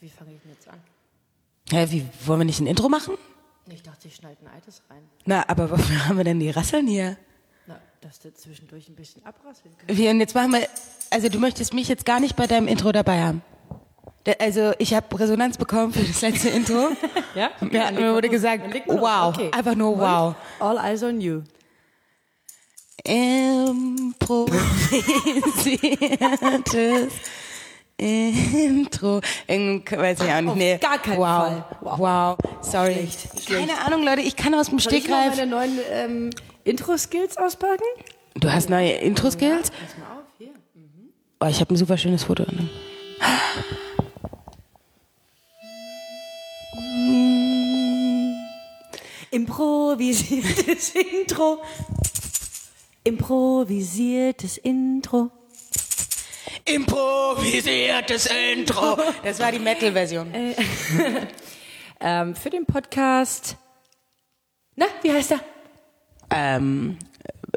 Wie fange ich denn jetzt an? Hä, wie, wollen wir nicht ein Intro machen? Ich dachte, ich schneide ein altes rein. Na, aber wofür haben wir denn die Rasseln hier? Na, dass du zwischendurch ein bisschen abrasseln kannst. Wir, und jetzt machen wir, also du möchtest mich jetzt gar nicht bei deinem Intro dabei haben. Da- Also ich habe Resonanz bekommen für das letzte Intro. Ja? Ja, mir wurde gesagt, wow, Okay. einfach nur wow. All eyes on you. Improvisiertes Intro. Weiß ich auch nicht. Auf nee. gar keinen wow. Fall. Wow. Wow. Sorry. Schlecht. Keine Ahnung, Leute, ich kann aus dem Soll ich Stegreif. meine neuen ähm, Intro-Skills auspacken? Du hast neue Intro-Skills? Pass mal auf, hier. Oh, ich habe ein super schönes Foto. Ne? Improvisiertes Intro. Improvisiertes Intro. Improvisiertes Intro. Das war die Metal-Version. Ähm, für den Podcast. Na, wie heißt er? Ähm,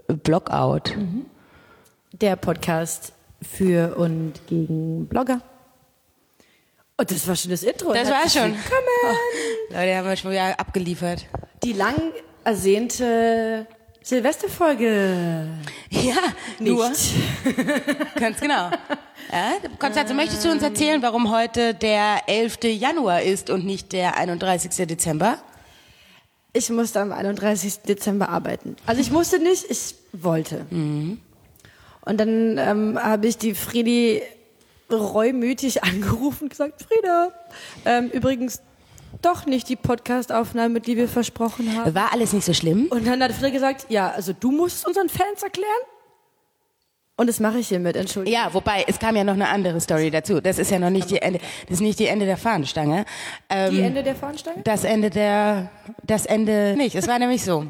Blockout. Der Podcast für und gegen Blogger. Und das war schon das Intro. Das war Herzlich schon. Willkommen. Leute, haben wir schon wieder abgeliefert. Die lang ersehnte Silvesterfolge. Ja, nur. Nicht. Ganz genau. Ja, Konstanze, möchtest du uns erzählen, warum heute der 11. Januar ist und nicht der 31. Dezember? Ich musste am 31. Dezember arbeiten. Also ich musste nicht, ich wollte. Und dann ähm, habe ich die Friedi reumütig angerufen und gesagt, Frieda, ähm, übrigens doch nicht die Podcast-Aufnahme, die wir versprochen haben. War alles nicht so schlimm? Und dann hat Frieda gesagt, ja, also du musst es unseren Fans erklären. Und das mache ich hiermit, entschuldigung. Ja, wobei, es kam ja noch eine andere Story dazu. Das ist ja noch nicht die Ende, das ist nicht die Ende der Fahnenstange. Ähm, Die Ende der Fahnenstange? Das Ende der, das Ende nicht. Es war nämlich so.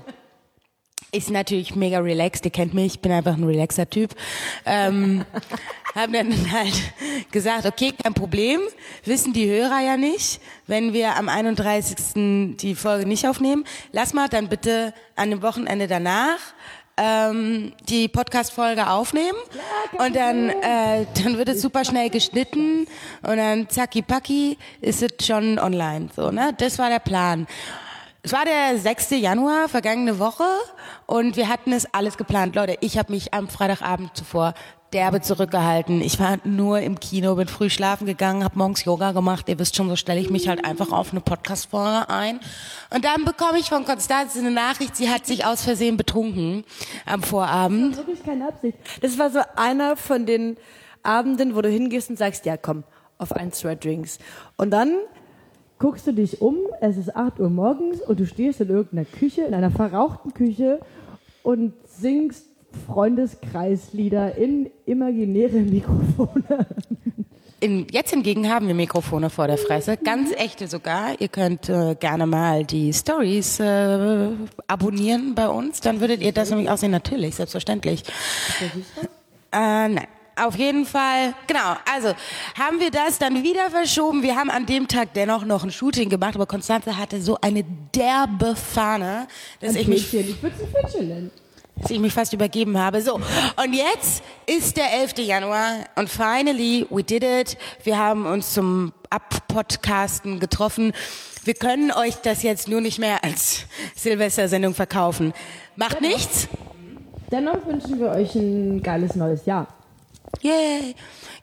Ist natürlich mega relaxed, ihr kennt mich, ich bin einfach ein relaxer Typ. Ähm, haben dann halt gesagt, okay, kein Problem, wissen die Hörer ja nicht, wenn wir am 31. die Folge nicht aufnehmen. Lass mal dann bitte an dem Wochenende danach ähm, die Podcast-Folge aufnehmen und dann, äh, dann wird es super schnell geschnitten und dann zacki packi ist es schon online. So, ne? Das war der Plan. Es war der 6. Januar, vergangene Woche, und wir hatten es alles geplant. Leute, ich habe mich am Freitagabend zuvor derbe zurückgehalten. Ich war nur im Kino, bin früh schlafen gegangen, habe morgens Yoga gemacht. Ihr wisst schon, so stelle ich mich halt einfach auf eine Podcast-Folge ein. Und dann bekomme ich von Konstanze eine Nachricht, sie hat sich aus Versehen betrunken am Vorabend. Wirklich keine Absicht. Das war so einer von den Abenden, wo du hingehst und sagst, ja komm, auf ein, zwei Drinks. Und dann guckst du dich um, es ist 8 Uhr morgens und du stehst in irgendeiner Küche, in einer verrauchten Küche und singst Freundeskreislieder in imaginäre Mikrofone. In, jetzt hingegen haben wir Mikrofone vor der Fresse, ganz echte sogar. Ihr könnt äh, gerne mal die Stories äh, abonnieren bei uns, dann würdet ihr das nämlich auch sehen. Natürlich, selbstverständlich. Äh, nein. Auf jeden Fall, genau. Also haben wir das dann wieder verschoben. Wir haben an dem Tag dennoch noch ein Shooting gemacht, aber Konstanze hatte so eine derbe Fahne, dass ich mich ich würde es Fähnchen nennen. Dass ich mich fast übergeben habe. So, und jetzt ist der 11. Januar und finally we did it. Wir haben uns zum Abpodcasten getroffen. Wir können euch das jetzt nur nicht mehr als Silvestersendung verkaufen. Macht nichts. Dennoch wünschen wir euch ein geiles neues Jahr. Yay.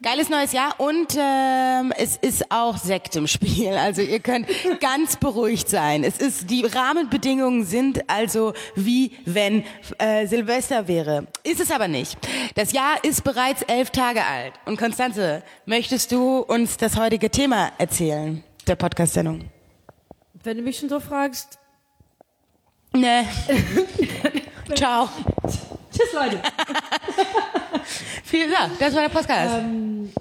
Geiles neues Jahr und ähm, es ist auch Sekt im Spiel. Also ihr könnt ganz beruhigt sein. Es ist die Rahmenbedingungen sind also wie wenn äh, Silvester wäre. Ist es aber nicht. Das Jahr ist bereits elf Tage alt. Und Konstanze, möchtest du uns das heutige Thema erzählen der Podcast-Sendung? Wenn du mich schon so fragst. Nee. Ciao. Tschüss, Leute. Vielen Dank. Das war der Podcast.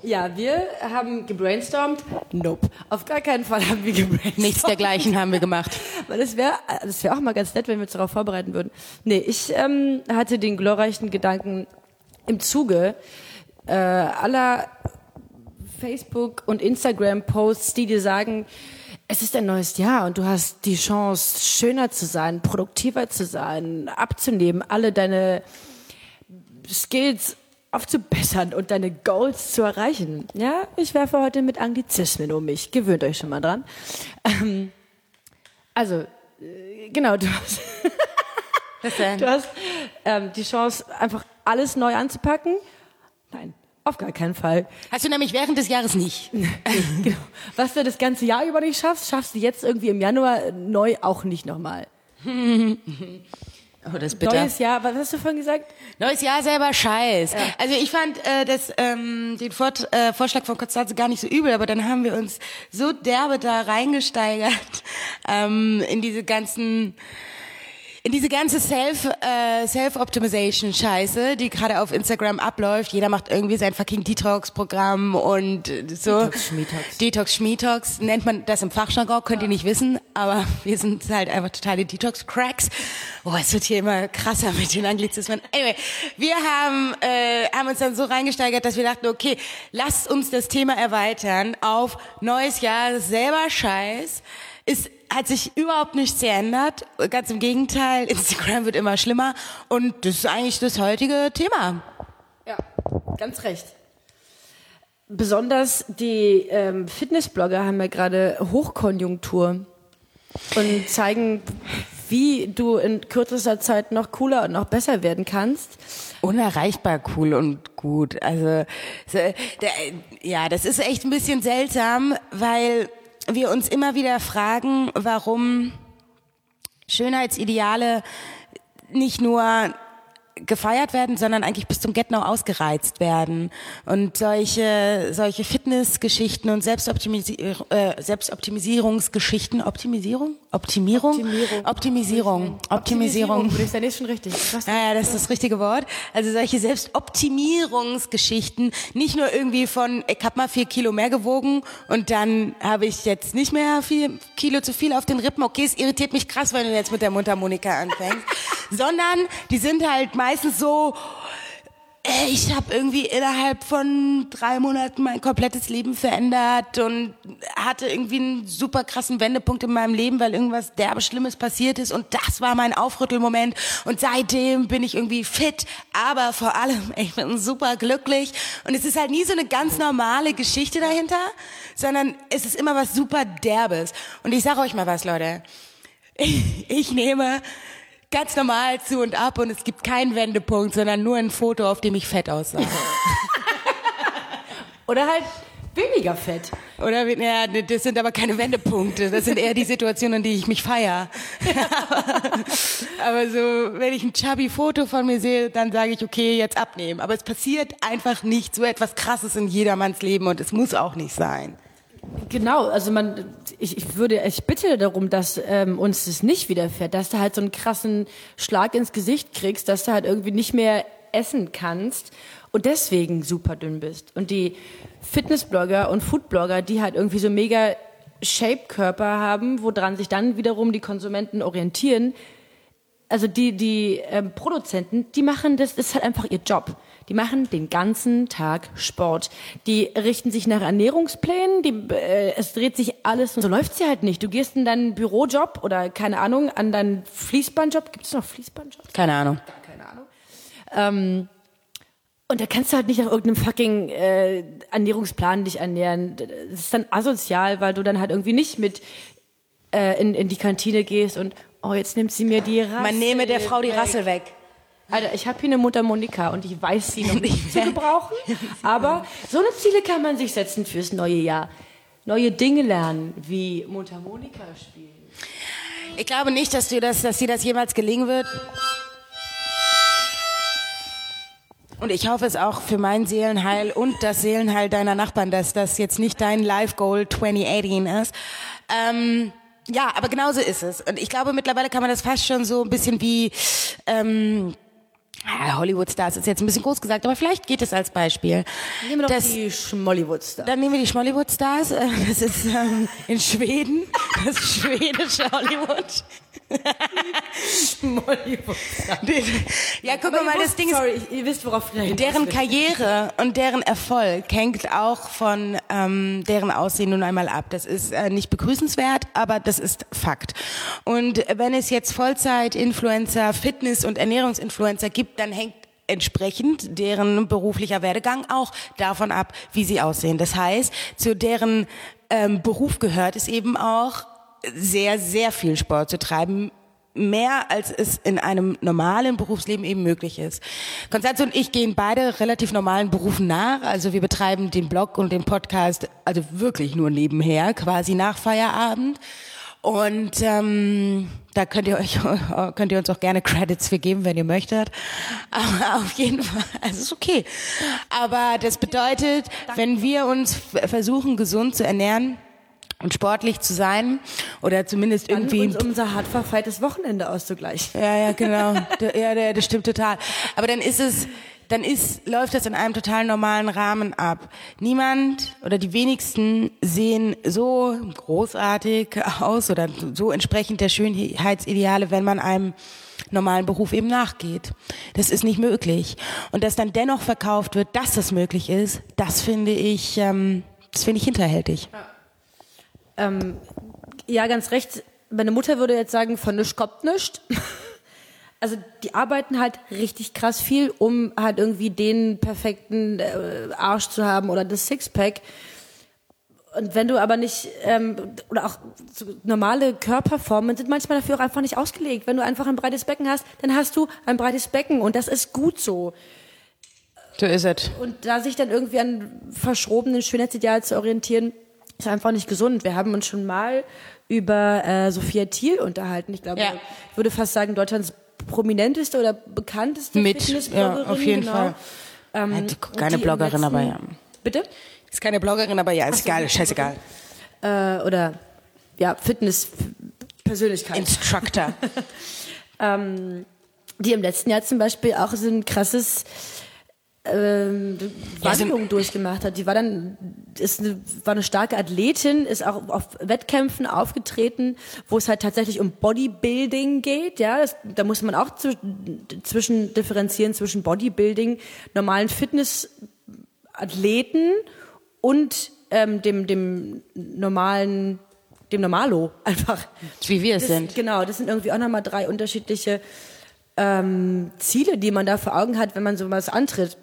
Ja, wir haben gebrainstormt. Nope. Auf gar keinen Fall haben wir gebrainstormt. Nichts dergleichen haben wir gemacht. Weil das wäre das wäre auch mal ganz nett, wenn wir uns darauf vorbereiten würden. Nee, ich ähm, hatte den glorreichen Gedanken im Zuge äh, aller Facebook- und Instagram-Posts, die dir sagen, es ist ein neues Jahr und du hast die Chance, schöner zu sein, produktiver zu sein, abzunehmen, alle deine Skills aufzubessern und deine Goals zu erreichen. Ja, ich werfe heute mit Anglizismen um mich. Gewöhnt euch schon mal dran. Ähm, also, äh, genau, du hast, du hast ähm, die Chance, einfach alles neu anzupacken. Nein, auf gar keinen Fall. Hast du nämlich während des Jahres nicht. genau. Was du das ganze Jahr über nicht schaffst, schaffst du jetzt irgendwie im Januar neu auch nicht nochmal. Oh, das ist bitter. Neues Jahr, was hast du vorhin gesagt? Neues Jahr selber Scheiß. Also ich fand äh, das, ähm, den Vort, äh, Vorschlag von Konstanze gar nicht so übel, aber dann haben wir uns so derbe da reingesteigert ähm, in diese ganzen in diese ganze Self äh, Self Optimization Scheiße, die gerade auf Instagram abläuft. Jeder macht irgendwie sein fucking Detox Programm und äh, so Detox, Schmietox. Detox Schmietox nennt man das im Fachjargon, könnt ihr nicht wissen, aber wir sind halt einfach totale Detox Cracks. Oh, es wird hier immer krasser mit den Anglizismen. Anyway, wir haben äh, haben uns dann so reingesteigert, dass wir dachten, okay, lasst uns das Thema erweitern auf neues Jahr, selber Scheiß. Ist hat sich überhaupt nichts geändert. Ganz im Gegenteil, Instagram wird immer schlimmer und das ist eigentlich das heutige Thema. Ja, ganz recht. Besonders die ähm, Fitnessblogger haben ja gerade Hochkonjunktur und zeigen, wie du in kürzester Zeit noch cooler und noch besser werden kannst. Unerreichbar cool und gut. Also so, der, ja, das ist echt ein bisschen seltsam, weil wir uns immer wieder fragen, warum Schönheitsideale nicht nur gefeiert werden, sondern eigentlich bis zum Get-No ausgereizt werden. Und solche, solche Fitnessgeschichten und Selbstoptimisi äh, Selbstoptimisierungsgeschichten, Optimisierung? Optimierung? Optimierung. Optimisierung. Optimisierung. Ich sagen, ist schon richtig. Was? Ja, ja, das ist das richtige Wort. Also solche Selbstoptimierungsgeschichten, nicht nur irgendwie von, ich habe mal vier Kilo mehr gewogen und dann habe ich jetzt nicht mehr vier Kilo zu viel auf den Rippen. Okay, es irritiert mich krass, wenn du jetzt mit der Mundharmonika anfängst. Sondern die sind halt meistens so, ich habe irgendwie innerhalb von drei Monaten mein komplettes Leben verändert und hatte irgendwie einen super krassen Wendepunkt in meinem Leben, weil irgendwas derbe Schlimmes passiert ist. Und das war mein Aufrüttelmoment. Und seitdem bin ich irgendwie fit, aber vor allem, ich bin super glücklich. Und es ist halt nie so eine ganz normale Geschichte dahinter, sondern es ist immer was super derbes. Und ich sage euch mal was, Leute. Ich, ich nehme ganz normal zu und ab und es gibt keinen Wendepunkt, sondern nur ein Foto, auf dem ich fett aussah. Oder halt weniger fett. Oder ja, das sind aber keine Wendepunkte, das sind eher die Situationen, in die ich mich feier. aber so, wenn ich ein chubby Foto von mir sehe, dann sage ich, okay, jetzt abnehmen. Aber es passiert einfach nicht so etwas Krasses in jedermanns Leben und es muss auch nicht sein. Genau, also man, ich, ich würde, ich bitte darum, dass ähm, uns das nicht widerfährt, dass du halt so einen krassen Schlag ins Gesicht kriegst, dass du halt irgendwie nicht mehr essen kannst und deswegen super dünn bist. Und die Fitnessblogger und Foodblogger, die halt irgendwie so mega Shape-Körper haben, woran sich dann wiederum die Konsumenten orientieren, also die, die ähm, Produzenten, die machen das, das ist halt einfach ihr Job. Die machen den ganzen Tag Sport. Die richten sich nach Ernährungsplänen, die, äh, es dreht sich alles und so läuft's ja halt nicht. Du gehst in deinen Bürojob oder keine Ahnung, an deinen Fließbandjob. Gibt es noch Fließbandjob? Keine Ahnung. Keine Ahnung. Ähm, und da kannst du halt nicht nach irgendeinem fucking äh, Ernährungsplan dich ernähren. Das ist dann asozial, weil du dann halt irgendwie nicht mit äh, in, in die Kantine gehst und oh, jetzt nimmt sie mir die Rassel. Man nehme der Frau die. Rassel weg. Alter, ich habe hier eine Mutter Monika und ich weiß sie noch nicht zu gebrauchen. Aber so eine Ziele kann man sich setzen fürs neue Jahr. Neue Dinge lernen, wie Mundharmonika spielen. Ich glaube nicht, dass, dir das, dass dir das jemals gelingen wird. Und ich hoffe es auch für mein Seelenheil und das Seelenheil deiner Nachbarn, dass das jetzt nicht dein Life Goal 2018 ist. Ähm, ja, aber genauso ist es. Und ich glaube, mittlerweile kann man das fast schon so ein bisschen wie ähm, Hollywood-Stars ist jetzt ein bisschen groß gesagt, aber vielleicht geht es als Beispiel. Nehmen wir doch Das- die Schmollywood-Star. Dann nehmen wir die Schmollywood-Stars. äh, Das ist ähm, in Schweden, das schwedische Hollywood. Ja, guck mal, das Ding ist, Sorry, ihr wisst, worauf deren. Karriere und deren Erfolg hängt auch von ähm, deren Aussehen nun einmal ab. Das ist äh, nicht begrüßenswert, aber das ist Fakt. Und wenn es jetzt Vollzeit-Influencer, Fitness- und Ernährungsinfluencer gibt, dann hängt entsprechend deren beruflicher Werdegang auch davon ab, wie sie aussehen. Das heißt, zu deren ähm, Beruf gehört es eben auch, sehr, sehr viel Sport zu treiben, mehr als es in einem normalen Berufsleben eben möglich ist. Konstanze und ich gehen beide relativ normalen Berufen nach. Also wir betreiben den Blog und den Podcast also wirklich nur nebenher, quasi nach Feierabend. Und ähm, da könnt ihr euch könnt ihr uns auch gerne Credits für geben, wenn ihr möchtet. Aber auf jeden Fall, also ist okay. Aber das bedeutet, wenn wir uns versuchen gesund zu ernähren, und sportlich zu sein oder zumindest Dann irgendwie uns unser hart verfeiltes Wochenende auszugleichen. ja, ja, genau. Ja, der- das stimmt total. Aber dann ist es, dann ist, läuft das in einem total normalen Rahmen ab. Niemand oder die wenigsten sehen so großartig aus oder so entsprechend der Schönheitsideale, wenn man einem normalen Beruf eben nachgeht. Das ist nicht möglich. Und dass dann dennoch verkauft wird, dass das möglich ist, das finde ich, ähm, das finde ich hinterhältig. Ähm, ja, ganz recht. Meine Mutter würde jetzt sagen, von nichts kommt nichts. Also die arbeiten halt richtig krass viel, um halt irgendwie den perfekten äh, Arsch zu haben oder das Sixpack. Und wenn du aber nicht, ähm, oder auch so normale Körperformen sind manchmal dafür auch einfach nicht ausgelegt. Wenn du einfach ein breites Becken hast, dann hast du ein breites Becken und das ist gut so. So ist es. Und da sich dann irgendwie an verschrobenen Schönheitsideal zu orientieren, ist einfach nicht gesund. Wir haben uns schon mal über äh, Sophia Thiel unterhalten. Ich glaube, Ja. ich würde fast sagen, Deutschlands prominenteste oder bekannteste Mit, Fitnessbloggerin. ja, auf jeden genau. Fall. Ähm, Ja, keine Bloggerin, aber ja. Bitte? Ist keine Bloggerin, aber ja, ist egal, scheißegal. Äh, oder ja, Fitness-Persönlichkeit. Instructor. ähm, die im letzten Jahr zum Beispiel auch so ein krasses ähm, Ja, so- Wandlung durchgemacht hat. Die war dann ist eine, war eine starke Athletin, ist auch auf Wettkämpfen aufgetreten, wo es halt tatsächlich um Bodybuilding geht. Ja, das, da muss man auch zu, zwischen differenzieren zwischen Bodybuilding, normalen Fitnessathleten und ähm, dem dem normalen dem Normalo einfach. Wie wir es sind. Genau, das sind irgendwie auch nochmal drei unterschiedliche ähm, Ziele, die man da vor Augen hat, wenn man sowas antritt.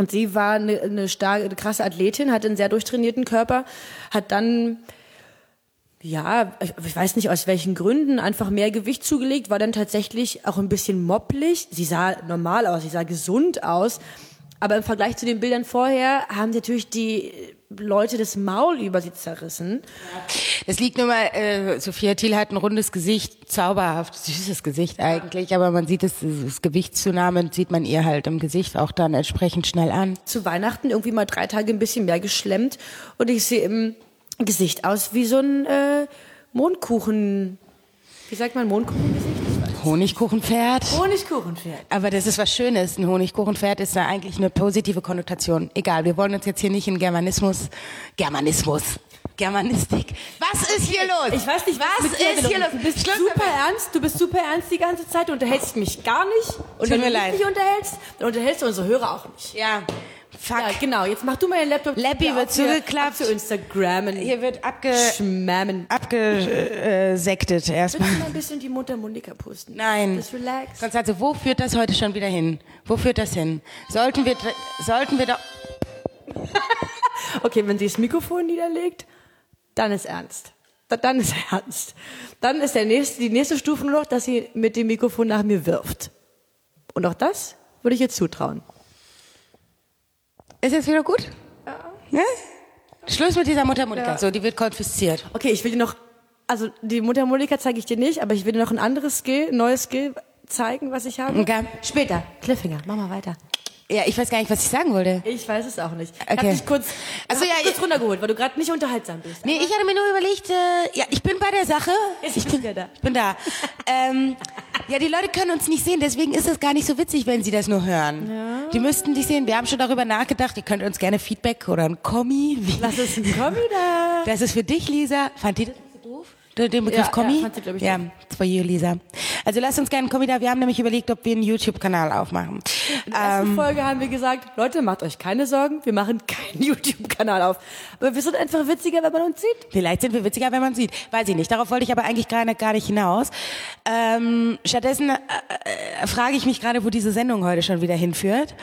Und sie war eine, eine starke, eine krasse Athletin, hatte einen sehr durchtrainierten Körper, hat dann, ja, ich, weiß nicht aus welchen Gründen, einfach mehr Gewicht zugelegt, war dann tatsächlich auch ein bisschen mopplig. Sie sah normal aus, sie sah gesund aus. Aber im Vergleich zu den Bildern vorher haben natürlich die Leute das Maul über sie zerrissen. Es liegt nur mal, äh, Sophia Thiel hat ein rundes Gesicht, zauberhaft, süßes Gesicht eigentlich, aber man sieht es, das Gewichtszunahme sieht man ihr halt im Gesicht auch dann entsprechend schnell an. zu Weihnachten irgendwie mal drei Tage ein bisschen mehr geschlemmt und ich sehe im Gesicht aus wie so ein äh, Mondkuchen. Wie sagt man Mondkuchengesicht? Honigkuchenpferd. Honigkuchenpferd. Aber das ist was Schönes. Ein Honigkuchenpferd ist da eigentlich eine positive Konnotation. Egal, wir wollen uns jetzt hier nicht in Germanismus, Germanismus, Germanistik. Was ist hier los? Ich weiß nicht, was dir ist hier los? Du bist Schluss super damit. ernst, du bist super ernst die ganze Zeit, du unterhältst mich gar nicht. Und Tut wenn mir du mich leid. nicht unterhältst, dann unterhältst du unsere Hörer auch nicht. Ja, fuck. Ja, genau. Jetzt mach du mal den Laptop. Hier wird zugeklappt. Zu Instagrammen. Hier wird abge, Schmammen. abgesektet Willst erstmal. du mal ein bisschen die Mundharmonika pusten? Nein. Das relax. Konstanze, wo führt das heute schon wieder hin? Wo führt das hin? Sollten wir, sollten wir doch, Okay, wenn sie das Mikrofon niederlegt, dann ist ernst. Da- Dann ist ernst. Dann ist der nächste, die nächste Stufe nur noch, dass sie mit dem Mikrofon nach mir wirft. Und auch das würde ich ihr zutrauen. Ist jetzt wieder gut? Ja. Schluss mit dieser Mundharmonika. So, die wird konfisziert. Okay, ich will dir noch, also die Mundharmonika zeige ich dir nicht, aber ich will dir noch ein anderes Skill, ein neues Skill zeigen, was ich habe. Okay. Später. Cliffhanger, mach mal weiter. Ja, ich weiß gar nicht, was ich sagen wollte. Ich weiß es auch nicht. Ich Okay. hab dich kurz, Also ich hab ja, kurz ich- runtergeholt, weil du gerade nicht unterhaltsam bist. Nee, ich hatte mir nur überlegt, äh, ja, ich bin bei der Sache. Jetzt ich bin du da. Ich bin da. ähm, ja, die Leute können uns nicht sehen, deswegen ist es gar nicht so witzig, wenn sie das nur hören. Die müssten dich sehen. Wir haben schon darüber nachgedacht. Ihr könnt uns gerne Feedback oder ein Kommi. Lass es ein Kommi da. das ist für dich, Lisa. Fand die das doof? Den Begriff Ja, Kommi? ja, fand sie, glaub ich, Ja, it's for you, Lisa. Also lasst uns gerne, komm wieder, wir haben nämlich überlegt, ob wir einen YouTube-Kanal aufmachen. In der ersten Folge haben wir gesagt, Leute, macht euch keine Sorgen, wir machen keinen YouTube-Kanal auf. Aber wir sind einfach witziger, wenn man uns sieht. Vielleicht sind wir witziger, wenn man sieht. Weiß ich nicht. Darauf wollte ich aber eigentlich gerade gar nicht hinaus. Ähm, stattdessen äh, äh, frage ich mich gerade, wo diese Sendung heute schon wieder hinführt.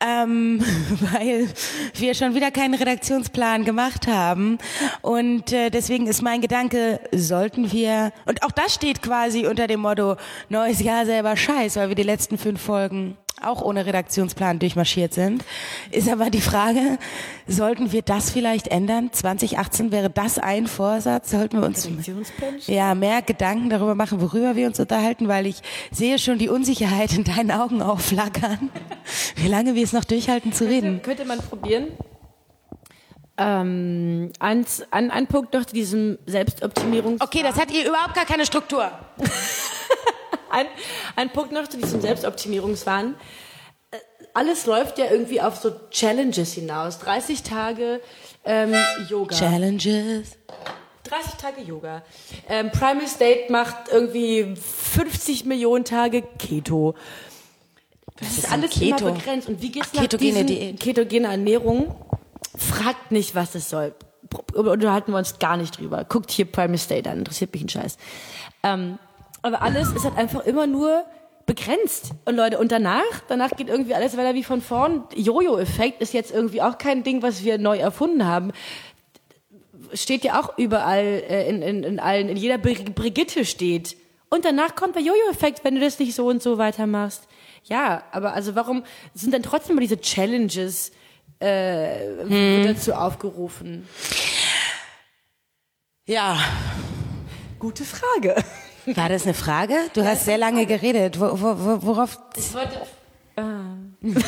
Ähm, weil wir schon wieder keinen Redaktionsplan gemacht haben. Und äh, deswegen ist mein Gedanke, sollten wir, und auch das steht quasi unter dem Motto, neues Jahr selber scheiß, weil wir die letzten fünf Folgen auch ohne Redaktionsplan durchmarschiert sind. Ist aber die Frage, sollten wir das vielleicht ändern? 2018 wäre das ein Vorsatz? Sollten wir uns ja mehr Gedanken darüber machen, worüber wir uns unterhalten, weil ich sehe schon die Unsicherheit in deinen Augen aufflackern, wie lange wir es noch durchhalten zu reden. Könnte, könnte man probieren. Ähm, eins, ein, ein Punkt noch zu diesem Selbstoptimierungs. Okay, das hat ihr überhaupt gar keine Struktur. ein, ein Punkt noch zu diesem Selbstoptimierungswahn. Äh, Alles läuft ja irgendwie auf so Challenges hinaus. 30 Tage ähm, Yoga. Challenges. 30 Tage Yoga. Ähm, Primal State macht irgendwie 50 Millionen Tage Keto. Das ist ist alles Keto? immer begrenzt. Und wie geht's Ach, nach ketogene diesen Diät. ketogene Ernährung? Fragt nicht, was es soll. Unterhalten wir uns gar nicht drüber. Guckt hier Primal State an, interessiert mich ein Scheiß. Ähm, aber alles ist halt einfach immer nur begrenzt. Und Leute, und danach, danach geht irgendwie alles weiter wie von vorn. Jojo-Effekt ist jetzt irgendwie auch kein Ding, was wir neu erfunden haben. Steht ja auch überall äh, in, in, in allen, in jeder Bri- Brigitte steht. Und danach kommt der Jojo-Effekt, wenn du das nicht so und so weitermachst. Ja, aber also warum sind dann trotzdem immer diese Challenges äh, wird dazu aufgerufen? Ja. Gute Frage. War das eine Frage? Du hast sehr lange geredet. Wo, wo, wo, worauf? Ich wollte.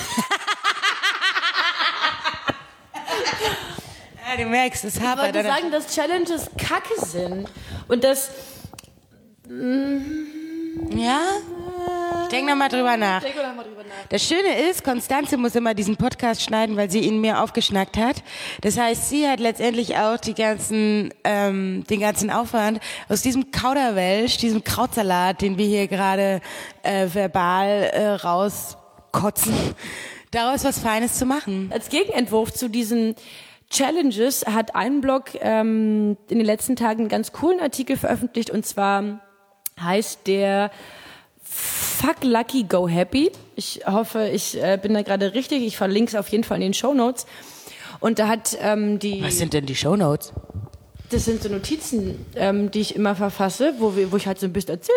Ja, du merkst, es Ich hapert. wollte sagen, dass Challenges kacke sind. Und dass. Ja? Ich denke nochmal drüber nach. Denk doch mal drüber nach. Das Schöne ist, Konstanze muss immer diesen Podcast schneiden, weil sie ihn mir aufgeschnackt hat. Das heißt, sie hat letztendlich auch die ganzen, ähm, den ganzen Aufwand aus diesem Kauderwelsch, diesem Krautsalat, den wir hier gerade äh, verbal äh, rauskotzen, daraus was Feines zu machen. Als Gegenentwurf zu diesen Challenges hat ein Blog ähm, in den letzten Tagen einen ganz coolen Artikel veröffentlicht und zwar heißt der Fuck Lucky Go Happy. Ich hoffe, ich äh, bin da gerade richtig. Ich verlinke es auf jeden Fall in den Show Notes. Und da hat ähm, die Was sind denn die Shownotes? Das sind so Notizen, ähm, die ich immer verfasse, wo, wir, wo ich halt so ein bisschen erzähle,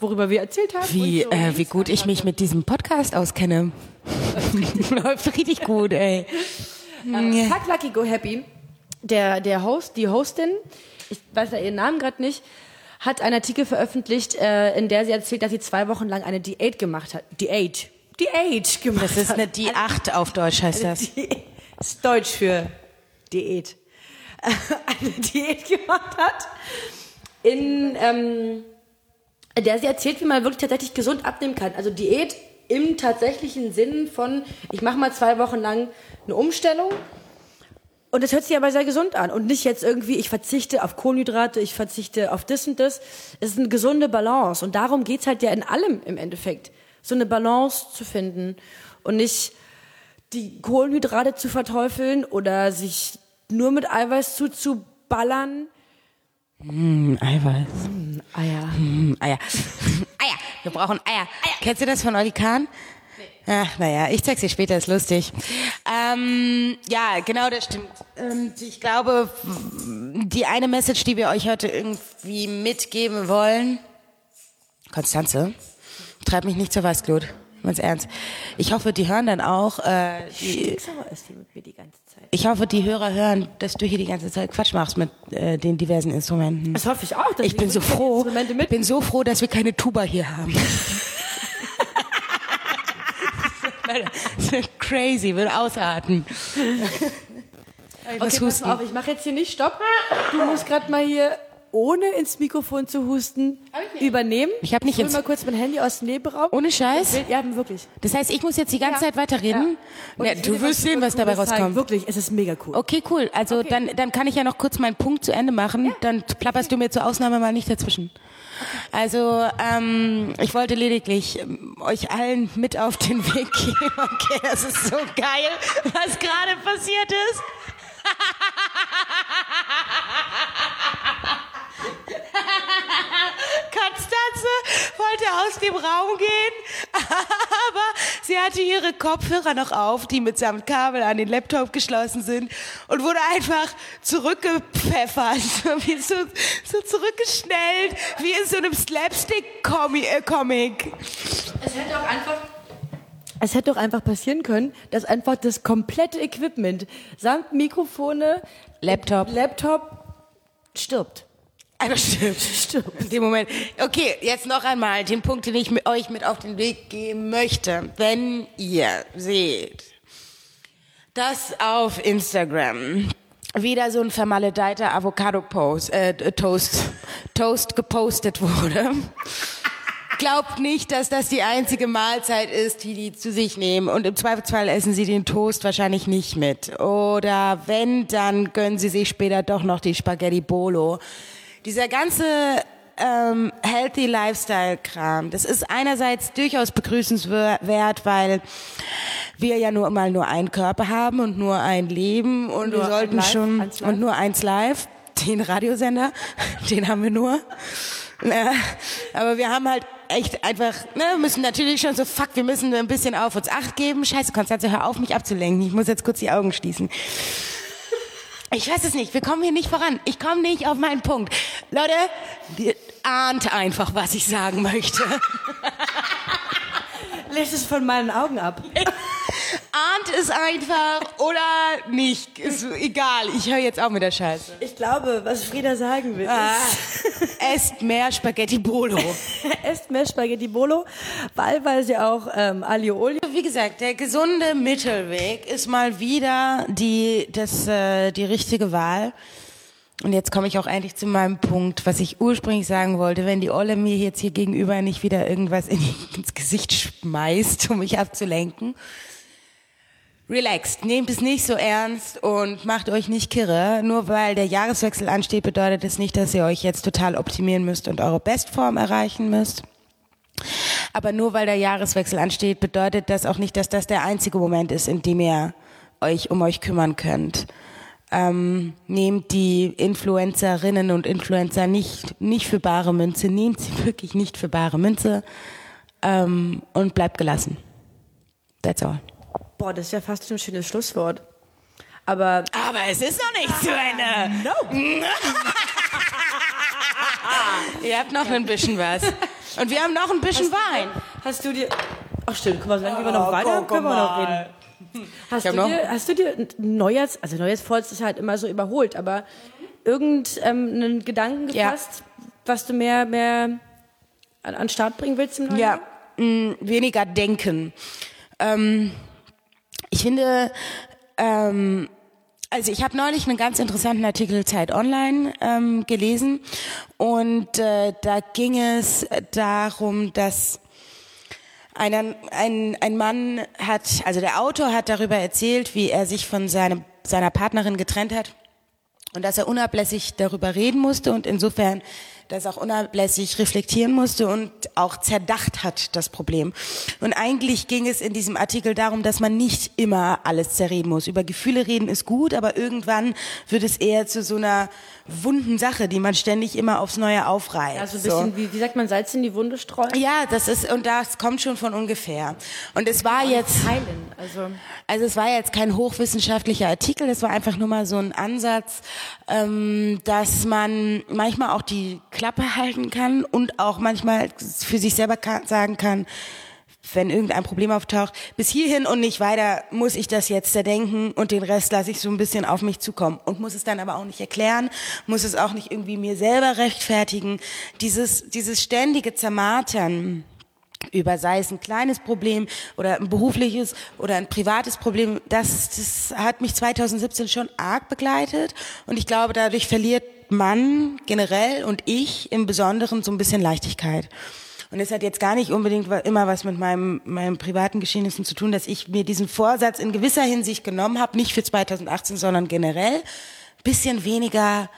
worüber wir erzählt haben. Wie, so äh, wie gut ich mich mit diesem Podcast auskenne. Läuft richtig gut, ey. Ähm, Fuck Lucky Go Happy, der, der Host, die Hostin, ich weiß ja ihren Namen gerade nicht, hat einen Artikel veröffentlicht, äh, in der sie erzählt, dass sie zwei Wochen lang eine Diät gemacht hat. Diät. Diät gemacht Das ist eine die 8 auf Deutsch heißt das. Das ist Deutsch für Diät. eine Diät gemacht hat, in ähm, der sie erzählt, wie man wirklich tatsächlich gesund abnehmen kann. Also Diät im tatsächlichen Sinn von, ich mache mal zwei Wochen lang eine Umstellung und das hört sich aber sehr gesund an und nicht jetzt irgendwie, ich verzichte auf Kohlenhydrate, ich verzichte auf das und das. Es ist eine gesunde Balance und darum geht's halt ja in allem im Endeffekt, so eine Balance zu finden und nicht die Kohlenhydrate zu verteufeln oder sich nur mit Eiweiß zuzuballern. Hm, Eiweiß. Eier. Hm, Eier. Eier. Wir brauchen Eier. Kennst du das von Oli Kahn? Ach, naja, ich zeig's dir später, ist lustig. Ähm, ja, genau, das stimmt. Und ich glaube, die eine Message, die wir euch heute irgendwie mitgeben wollen, Konstanze, treib mich nicht zur Weißglut. Ganz ernst. Ich hoffe, die hören dann auch, äh, die, ist die mit mir die ganze Zeit. ich hoffe, die Hörer hören, dass du hier die ganze Zeit Quatsch machst mit äh, den diversen Instrumenten. Das hoffe ich auch. dass Ich bin so froh, bin so froh, dass wir keine Tuba hier haben. Das ist Crazy, will ausarten. Okay, pass auf, ich mache jetzt hier nicht Stopp. Du musst gerade mal hier ohne ins Mikrofon zu husten, übernehmen. Ich hab nicht ich ins- mal kurz mein Handy aus dem Nebenraum. Ohne Scheiß? Ja, wirklich. Das heißt, ich muss jetzt die ganze Ja. Zeit weiterreden? Ja, ich will du wirst sehen, was dabei rauskommt. Wirklich, es ist mega cool. Okay, cool. Also dann, dann kann ich ja noch kurz meinen Punkt zu Ende machen. Dann plapperst du mir zur Ausnahme mal nicht dazwischen. Also ähm, ich wollte lediglich ähm, euch allen mit auf den Weg geben. Okay, das ist so geil, was gerade passiert ist. Konstanze wollte aus dem Raum gehen, aber sie hatte ihre Kopfhörer noch auf, die mitsamt Kabel an den Laptop geschlossen sind und wurde einfach zurückgepfeffert, so, so, so zurückgeschnellt, wie in so einem Slapstick-Comic. Es hätte auch einfach. Es hätte doch einfach passieren können, dass einfach das komplette Equipment samt Mikrofone, Laptop. Laptop stirbt. Einfach stimmt. Stirbt. In dem Moment. Okay, jetzt noch einmal den Punkt, den ich mit euch mit auf den Weg geben möchte. Wenn ihr seht, dass auf Instagram wieder so ein vermaledeiter Avocado-Post, äh, Toast, Toast gepostet wurde. Glaubt nicht, dass das die einzige Mahlzeit ist, die die zu sich nehmen. Und im Zweifelsfall essen sie den Toast wahrscheinlich nicht mit. Oder wenn, dann gönnen sie sich später doch noch die Spaghetti Bolo. Dieser ganze ähm, Healthy Lifestyle-Kram, das ist einerseits durchaus begrüßenswert, weil wir ja nur mal nur einen Körper haben und nur ein Leben und Nur wir sollten Live, schon und nur eins live, den Radiosender, den haben wir nur. Ja, aber wir haben halt echt einfach, ne, müssen natürlich schon so, fuck, wir müssen ein bisschen auf uns Acht geben. Scheiße, Konstanze, hör auf, mich abzulenken. Ich muss jetzt kurz die Augen schließen. Ich weiß es nicht, wir kommen hier nicht voran. Ich komme nicht auf meinen Punkt. Leute, ahnt einfach, was ich sagen möchte. Lest es von meinen Augen ab. Ahnt es einfach oder nicht. Ist egal, ich höre jetzt auch mit der Scheiße. Ich glaube, was Frieda sagen will, Ah, ist, esst mehr Spaghetti Bolo. esst mehr Spaghetti Bolo, weil, weil sie auch ähm, Aglio Olio. Wie gesagt, der gesunde Mittelweg ist mal wieder die, das, äh, die richtige Wahl. Und jetzt komme ich auch eigentlich zu meinem Punkt, was ich ursprünglich sagen wollte. Wenn die Olle mir jetzt hier gegenüber nicht wieder irgendwas in, ins Gesicht schmeißt, um mich abzulenken. Relaxt, nehmt es nicht so ernst und macht euch nicht kirre. Nur weil der Jahreswechsel ansteht, bedeutet es nicht, dass ihr euch jetzt total optimieren müsst und eure Bestform erreichen müsst. Aber nur weil der Jahreswechsel ansteht, bedeutet das auch nicht, dass das der einzige Moment ist, in dem ihr euch um euch kümmern könnt. Ähm, nehmt die Influencerinnen und Influencer nicht, nicht für bare Münze, nehmt sie wirklich nicht für bare Münze ähm, und bleibt gelassen. That's all. Boah, das ist ja fast schon ein schönes Schlusswort. Aber Aber es ist noch nicht zu Ende. no. Ihr habt noch ein bisschen was. Und wir haben noch ein bisschen Wein. Hast du dir. Ach stimmt, guck mal, solange wir noch Oh, weiter guck können wir noch mal. reden. Hast du, dir, hast du dir ein Neujahrs, also Neujahrsvollst ist halt immer so überholt, aber irgendeinen ähm, Gedanken Ja. gefasst, was du mehr, mehr an, an Start bringen willst im neuen Ja, mh, weniger denken. Ähm, ich finde, ähm, also ich habe neulich einen ganz interessanten Artikel Zeit Online ähm, gelesen und äh, da ging es darum, dass ein, ein, ein Mann hat, also der Autor hat darüber erzählt, wie er sich von seinem, seiner Partnerin getrennt hat und dass er unablässig darüber reden musste und insofern das auch unablässig reflektieren musste und auch zerdacht hat, das Problem. Und eigentlich ging es in diesem Artikel darum, dass man nicht immer alles zerreden muss. Über Gefühle reden ist gut, aber irgendwann wird es eher zu so einer wunden Sache, die man ständig immer aufs Neue aufreißt. Also ein bisschen, wie, wie sagt man, Salz in die Wunde streuen? Ja, das ist, und das kommt schon von ungefähr. Und es war jetzt, Heilen. Also, also es war jetzt kein hochwissenschaftlicher Artikel, es war einfach nur mal so ein Ansatz, ähm, dass man manchmal auch die Klappe halten kann und auch manchmal für sich selber kann, sagen kann, wenn irgendein Problem auftaucht, bis hierhin und nicht weiter muss ich das jetzt zerdenken und den Rest lasse ich so ein bisschen auf mich zukommen und muss es dann aber auch nicht erklären, muss es auch nicht irgendwie mir selber rechtfertigen. Dieses, dieses ständige Zermartern über sei es ein kleines Problem oder ein berufliches oder ein privates Problem, das, das hat mich 2017 schon arg begleitet und ich glaube, dadurch verliert man generell und ich im Besonderen so ein bisschen Leichtigkeit. Und es hat jetzt gar nicht unbedingt immer was mit meinem, meinem privaten Geschehnissen zu tun, dass ich mir diesen Vorsatz in gewisser Hinsicht genommen habe, nicht für 2018, sondern generell, bisschen weniger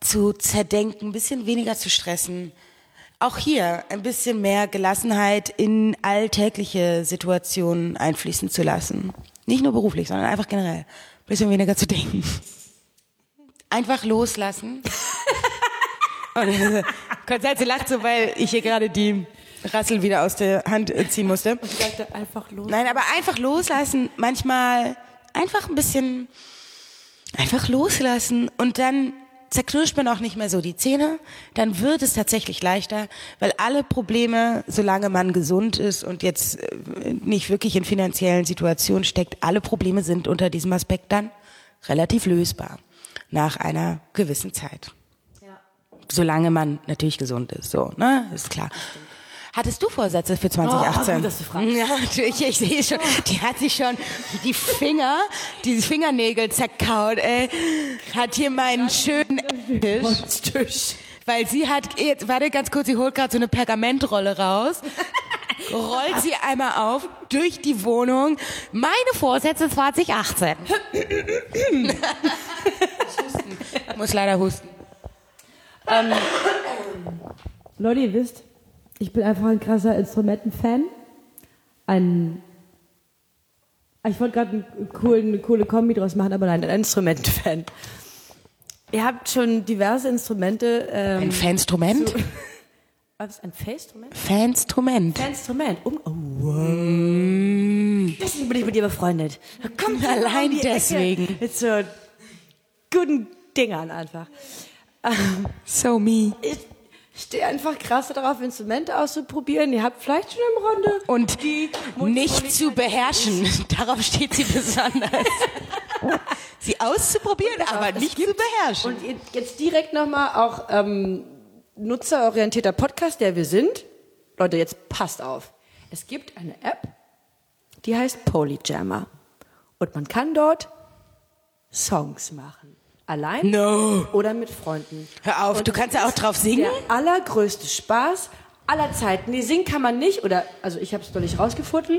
zu zerdenken, ein bisschen weniger zu stressen. Auch hier ein bisschen mehr Gelassenheit in alltägliche Situationen einfließen zu lassen. Nicht nur beruflich, sondern einfach generell. Ein bisschen weniger zu denken. Einfach loslassen. Und Konstanze lacht so, weil ich hier gerade die Rassel wieder aus der Hand ziehen musste. Und sagte einfach los. Nein, aber einfach loslassen. Manchmal einfach ein bisschen einfach loslassen und dann zerknirscht man auch nicht mehr so die Zähne, dann wird es tatsächlich leichter, weil alle Probleme, solange man gesund ist und jetzt äh, nicht wirklich in finanziellen Situationen steckt, alle Probleme sind unter diesem Aspekt dann relativ lösbar nach einer gewissen Zeit. Ja. Solange man natürlich gesund ist, so, ne, ist klar. Hattest du Vorsätze für 2018? Oh, dass du fragst. Ja, natürlich, ich sehe schon. Die hat sich schon die Finger, die Fingernägel zerkaut, ey. Hat hier meinen schönen Tisch. Weil sie hat, jetzt, warte ganz kurz, sie holt gerade so eine Pergamentrolle raus. rollt sie einmal auf durch die Wohnung. Meine Vorsätze 2018. Muss leider husten. Ähm, Leute, ihr wisst, ich bin einfach ein krasser Instrumentenfan. Ein. Ich wollte gerade eine coole Kombi draus machen, aber nein, ein Instrumentenfan. Ihr habt schon diverse Instrumente. Ähm, ein Faninstrument? zu- Was ist ein Fainstrument? Faninstrument. Fainstrument. Um, oh, wow. Deswegen bin ich mit dir befreundet. Kommt Allein die Ecke deswegen. Mit so guten Dingern einfach. So me. Ich stehe einfach krass darauf, Instrumente auszuprobieren. Ihr habt vielleicht schon im Runde Und die nicht zu beherrschen. Darauf steht sie besonders. sie auszuprobieren, aber nicht zu beherrschen. Und jetzt direkt nochmal auch ähm, nutzerorientierter Podcast, der wir sind. Leute, jetzt passt auf. Es gibt eine App, die heißt Polyjammer. Und man kann dort Songs machen. Allein No. oder mit Freunden. Hör auf, Und du kannst das ja auch drauf singen. Der allergrößte Spaß aller Zeiten. Nee, singen kann man nicht. Oder, also ich habe es noch nicht rausgefunden.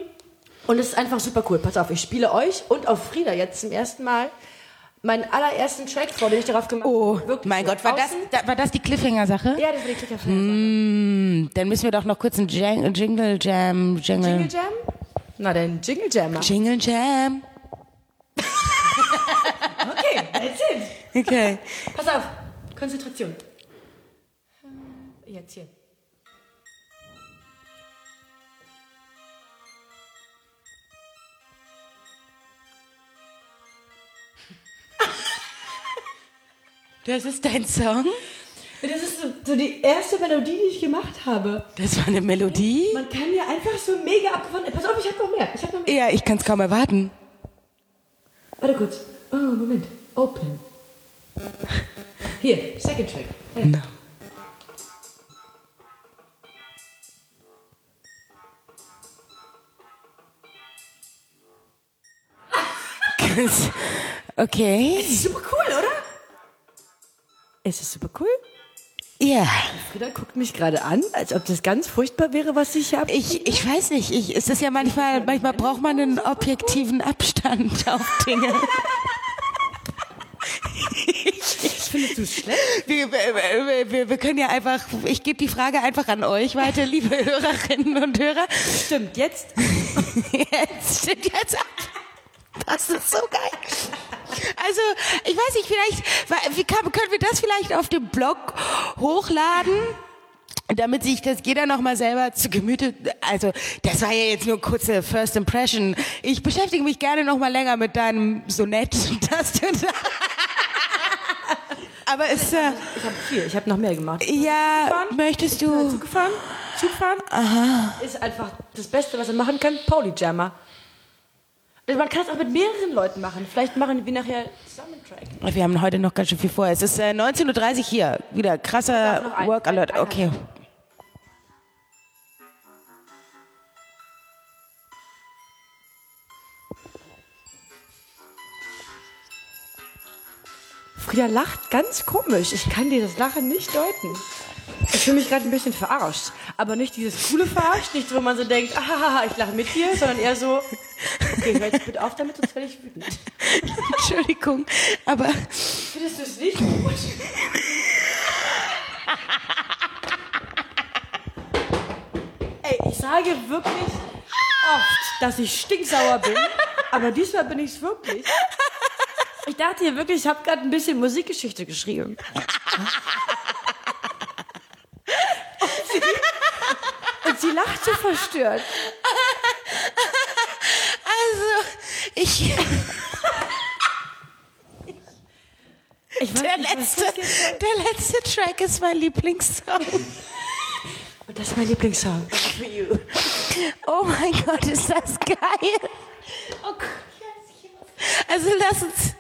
Und es ist einfach super cool. Pass auf, ich spiele euch und auf Frieda jetzt zum ersten Mal meinen allerersten Track vor, den ich darauf gemacht Oh, habe. Wirklich mein Gott, war das, außen- da, war das die Cliffhanger-Sache? Ja, das war die Klickerfilm. Hm, dann müssen wir doch noch kurz einen Jingle Jam, Jingle, Jingle Jam? Na, dann Jingle Jammer. Jingle Jam. Okay, that's it. Okay. Pass auf, Konzentration. Jetzt hier. Das ist dein Song? Das ist so, so die erste Melodie, die ich gemacht habe. Das war eine Melodie? Man kann ja einfach so mega abgefahren. Pass auf, ich hab noch mehr. Ich hab noch mehr. Ja, ich kann es kaum erwarten. Warte kurz. Oh, Moment. Open. Hier, Second Track. Ja. No. Okay. Es ist super cool, oder? Es ist super cool. Ja. Frieda guckt mich gerade an, als ob das ganz furchtbar wäre, was ich habe. Ich, ich weiß nicht, ich, es ist ja manchmal, manchmal braucht man einen objektiven Abstand auf Dinge. Findest du es schlecht? Wir, wir, wir, wir können ja einfach, ich gebe die Frage einfach an euch weiter, liebe Hörerinnen und Hörer. Stimmt, jetzt. Jetzt stimmt jetzt ab. Das ist so geil. Also, ich weiß nicht, vielleicht, wie kann, können wir das vielleicht auf dem Blog hochladen? Damit sich das jeder nochmal selber zu Gemüte, also das war ja jetzt nur kurze First Impression. Ich beschäftige mich gerne nochmal länger mit deinem Sonett, das du da. Aber es, äh, Ich habe viel, ich habe noch mehr gemacht. ja, Zugfahren? möchtest du, Zug gefahren? Aha. Ist einfach das Beste, was er machen kann. Polyjammer. Also Man kann es auch mit mehreren Leuten machen. Vielleicht machen wir nachher zusammen einen Track. wir haben heute noch ganz schön viel vor. Es ist äh, 19.30 Uhr hier, wieder krasser Work Alert, okay. Frieda lacht ganz komisch. Ich kann dieses Lachen nicht deuten. Ich fühle mich gerade ein bisschen verarscht. Aber nicht dieses coole Verarscht, nicht wo man so denkt, ah, ich lache mit dir, sondern eher so, okay, hör jetzt bitte auf damit, sonst werde ich wütend. Entschuldigung, aber Findest du es nicht gut? Ey, ich sage wirklich oft, dass ich stinksauer bin, aber diesmal bin ich es wirklich. Ich dachte hier wirklich, ich habe gerade ein bisschen Musikgeschichte geschrieben. Und sie, und sie lacht so verstört. also ich Ich weiß der was letzte der letzte Track ist mein Lieblingssong. Und das ist mein Lieblingssong. For you. Oh mein Gott, ist das geil. Oh Gott. Also lass uns,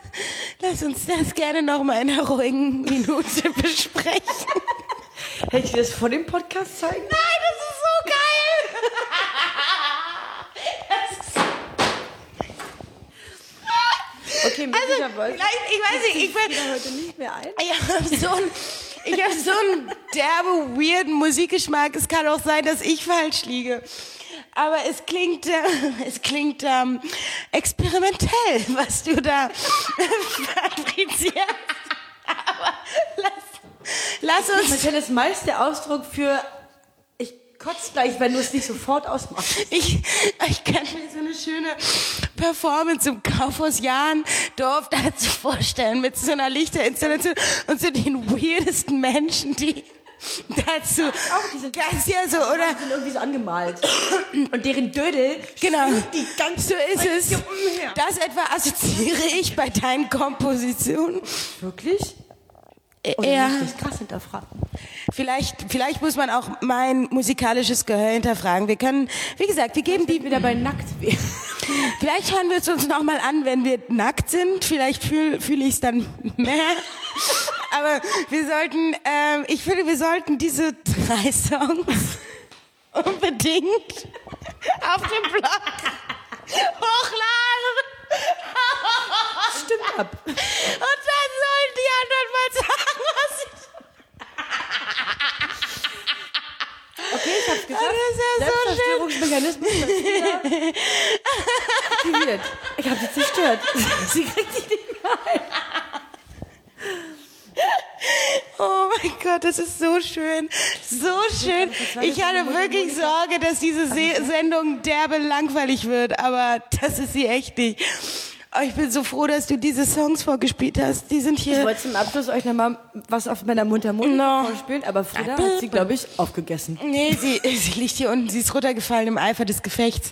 lass uns das gerne noch mal in einer ruhigen Minute besprechen. Hätte ich dir das vor dem Podcast zeigen? Nein, das ist so geil. Ist Okay, möglicherweise. Nein, ich weiß nicht, ich Frieda heute nicht mehr ein. ich habe so ein, ich habe so einen derbe, weirden Musikgeschmack. Es kann auch sein, dass ich falsch liege. Aber es klingt, äh, es klingt ähm, experimentell, was du da fabrizierst. Aber lass, lass uns Marcel ist meist der Ausdruck für ich kotze gleich, wenn du es nicht sofort ausmachst. Ich, ich kann mir so eine schöne Performance im Kaufhaus Jahndorf dazu vorstellen, mit so einer Lichterinstallation und so den weirdesten Menschen, die dazu diese- ganz ja so, oder? Die sind irgendwie so angemalt. Und deren Dödel Genau. die ganze So ist es. Umher. Das etwa assoziiere ich bei deinen Kompositionen. Wirklich? Oder Ja. muss ich das krass hinterfragen? Vielleicht, vielleicht muss man auch mein musikalisches Gehör hinterfragen. Wir können, wie gesagt, wir geben die Wieder bei nackt. Vielleicht hören wir es uns noch mal an, wenn wir nackt sind. Vielleicht fühle fühl ich es dann mehr. Aber wir sollten, ähm, ich finde, wir sollten diese drei Songs unbedingt auf dem Blog hochladen. Stimmt ab. Und dann sollen die anderen mal sagen, was sie Okay, ich hab's gesagt. das ist ja so Selbstzerstörungsmechanismus. Frieda aktiviert. Ich hab sie zerstört. Sie kriegt sich nicht mehr ein. Oh mein Gott, das ist so schön. So schön. Ich hatte wirklich Sorge, dass diese Se Sendung derbe langweilig wird, aber das ist sie echt nicht. Oh, ich bin so froh, dass du diese Songs vorgespielt hast. Die sind Ich hier. wollte zum Abschluss euch nochmal was auf meiner Mundharmonika No. vorspielen, aber Frieda hat sie, glaube ich, aufgegessen. Nee, sie, sie liegt hier unten. Sie ist runtergefallen im Eifer des Gefechts.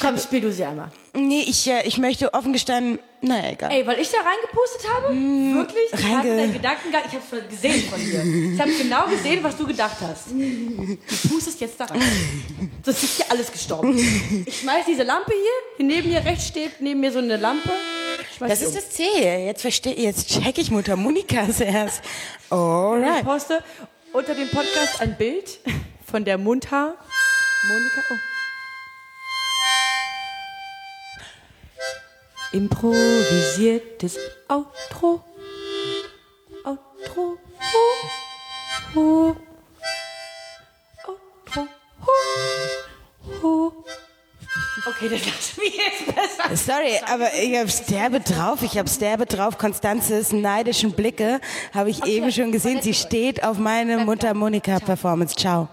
Komm, spiel du sie einmal. Nee, ich, äh, ich möchte offen gestanden. Naja, egal. Ey, weil ich da reingepustet habe? Wirklich? Ich reinge- hatte deinen Gedankengang, ich hab's gesehen von dir. Ich habe genau gesehen, was du gedacht hast. Du pustest jetzt da rein. Das ist ja alles gestorben. Ich schmeiß diese Lampe hier, hier neben mir rechts steht neben mir so eine Lampe. Das ist um. das Ziel. Jetzt verstehe jetzt check ich Mundharmonikas erst. Ich Alright. poste unter dem Podcast ein Bild von der Mundhaar. Monika. Oh. Improvisiertes Outro. Outro. Ho. Ho. Outro. Ho. Ho. Okay, das lassen wir jetzt besser. Sorry, aber ich hab's derbe drauf. Ich hab's derbe drauf. Konstanzes neidischen Blicke habe ich eben schon gesehen. Sie steht auf meine Mundharmonika-Performance. Ciao.